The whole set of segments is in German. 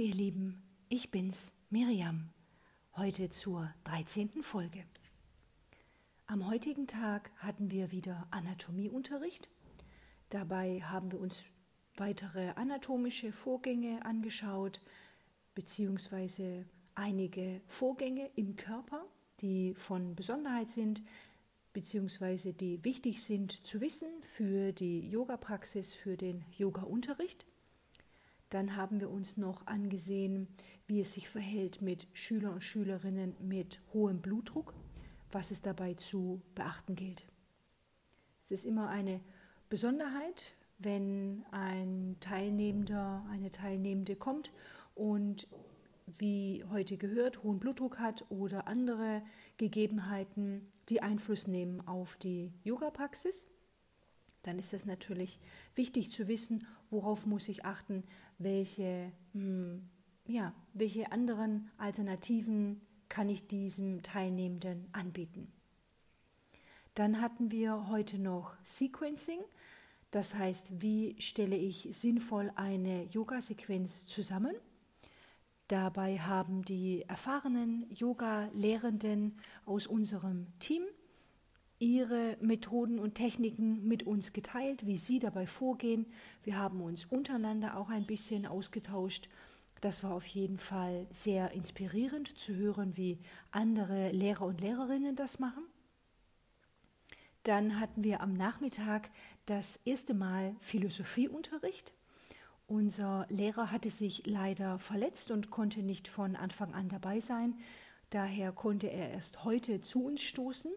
ihr Lieben, ich bin's, Miriam, heute zur 13. Folge. Am heutigen Tag hatten wir wieder Anatomieunterricht. Dabei haben wir uns weitere anatomische Vorgänge angeschaut, beziehungsweise einige Vorgänge im Körper, die von Besonderheit sind, beziehungsweise die wichtig sind zu wissen für die Yoga-Praxis, für den Yoga-Unterricht. Dann haben wir uns noch angesehen, wie es sich verhält mit Schüler und Schülerinnen mit hohem Blutdruck, was es dabei zu beachten gilt. Es ist immer eine Besonderheit, wenn ein Teilnehmender, eine Teilnehmende kommt und wie heute gehört, hohen Blutdruck hat oder andere Gegebenheiten, die Einfluss nehmen auf die Yoga-Praxis, dann ist es natürlich wichtig zu wissen, worauf muss ich achten, welche, hm, ja, welche anderen Alternativen kann ich diesem Teilnehmenden anbieten. Dann hatten wir heute noch Sequencing, das heißt, wie stelle ich sinnvoll eine Yoga-Sequenz zusammen. Dabei haben die erfahrenen Yoga-Lehrenden aus unserem Team ihre Methoden und Techniken mit uns geteilt, wie sie dabei vorgehen. Wir haben uns untereinander auch ein bisschen ausgetauscht. Das war auf jeden Fall sehr inspirierend zu hören, wie andere Lehrer und Lehrerinnen das machen. Dann hatten wir am Nachmittag das erste Mal Philosophieunterricht. Unser Lehrer hatte sich leider verletzt und konnte nicht von Anfang an dabei sein. Daher konnte er erst heute zu uns stoßen.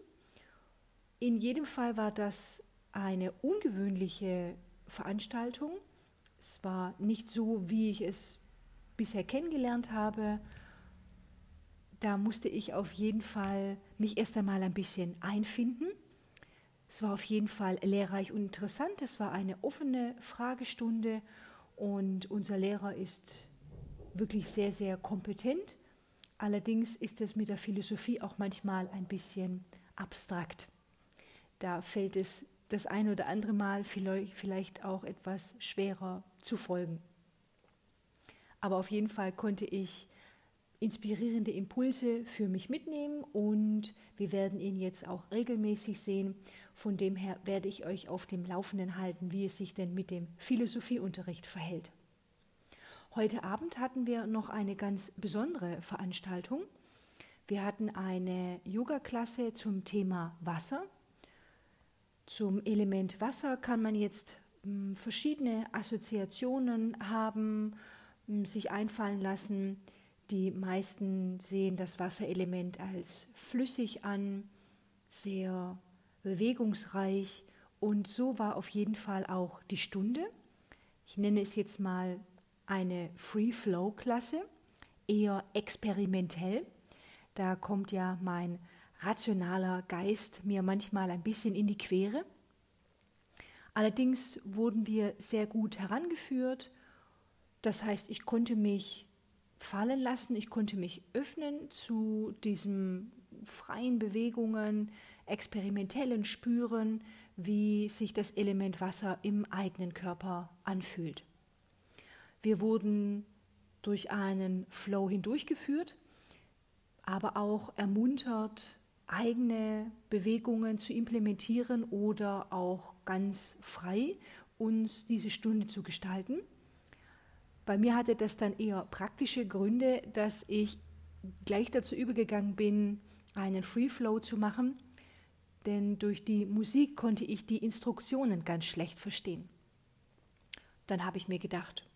In jedem Fall war das eine ungewöhnliche Veranstaltung. Es war nicht so, wie ich es bisher kennengelernt habe. Da musste ich auf jeden Fall mich erst einmal ein bisschen einfinden. Es war auf jeden Fall lehrreich und interessant. Es war eine offene Fragestunde und unser Lehrer ist wirklich sehr, sehr kompetent. Allerdings ist es mit der Philosophie auch manchmal ein bisschen abstrakt. Da fällt es das ein oder andere Mal vielleicht auch etwas schwerer zu folgen. Aber auf jeden Fall konnte ich inspirierende Impulse für mich mitnehmen und wir werden ihn jetzt auch regelmäßig sehen. Von dem her werde ich euch auf dem Laufenden halten, wie es sich denn mit dem Philosophieunterricht verhält. Heute Abend hatten wir noch eine ganz besondere Veranstaltung. Wir hatten eine Yoga-Klasse zum Thema Wasser zum Element Wasser kann man jetzt hm, verschiedene Assoziationen haben, hm, sich einfallen lassen. Die meisten sehen das Wasserelement als flüssig an, sehr bewegungsreich und so war auf jeden Fall auch die Stunde. Ich nenne es jetzt mal eine Free-Flow-Klasse, eher experimentell. Da kommt ja mein rationaler Geist mir manchmal ein bisschen in die Quere. Allerdings wurden wir sehr gut herangeführt. Das heißt, ich konnte mich fallen lassen, ich konnte mich öffnen zu diesen freien Bewegungen, experimentellen Spüren, wie sich das Element Wasser im eigenen Körper anfühlt. Wir wurden durch einen Flow hindurchgeführt, aber auch ermuntert, eigene Bewegungen zu implementieren oder auch ganz frei uns diese Stunde zu gestalten. Bei mir hatte das dann eher praktische Gründe, dass ich gleich dazu übergegangen bin, einen Free Flow zu machen, denn durch die Musik konnte ich die Instruktionen ganz schlecht verstehen. Dann habe ich mir gedacht,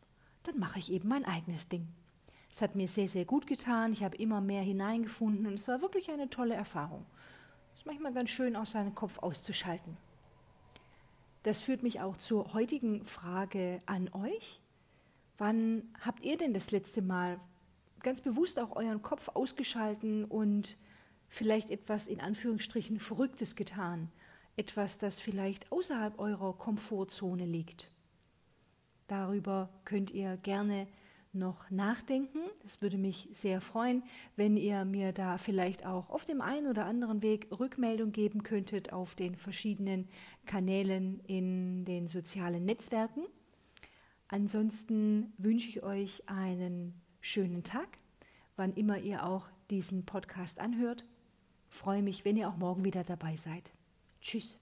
dann mache ich eben mein eigenes Ding. Es hat mir sehr, sehr gut getan. Ich habe immer mehr hineingefunden und es war wirklich eine tolle Erfahrung. Es ist manchmal ganz schön, aus seinem Kopf auszuschalten. Das führt mich auch zur heutigen Frage an euch. Wann habt ihr denn das letzte Mal ganz bewusst auch euren Kopf ausgeschalten und vielleicht etwas in Anführungsstrichen Verrücktes getan? Etwas, das vielleicht außerhalb eurer Komfortzone liegt? Darüber könnt ihr gerne noch nachdenken. Es würde mich sehr freuen, wenn ihr mir da vielleicht auch auf dem einen oder anderen Weg Rückmeldung geben könntet auf den verschiedenen Kanälen in den sozialen Netzwerken. Ansonsten wünsche ich euch einen schönen Tag, wann immer ihr auch diesen Podcast anhört. Freue mich, wenn ihr auch morgen wieder dabei seid. Tschüss.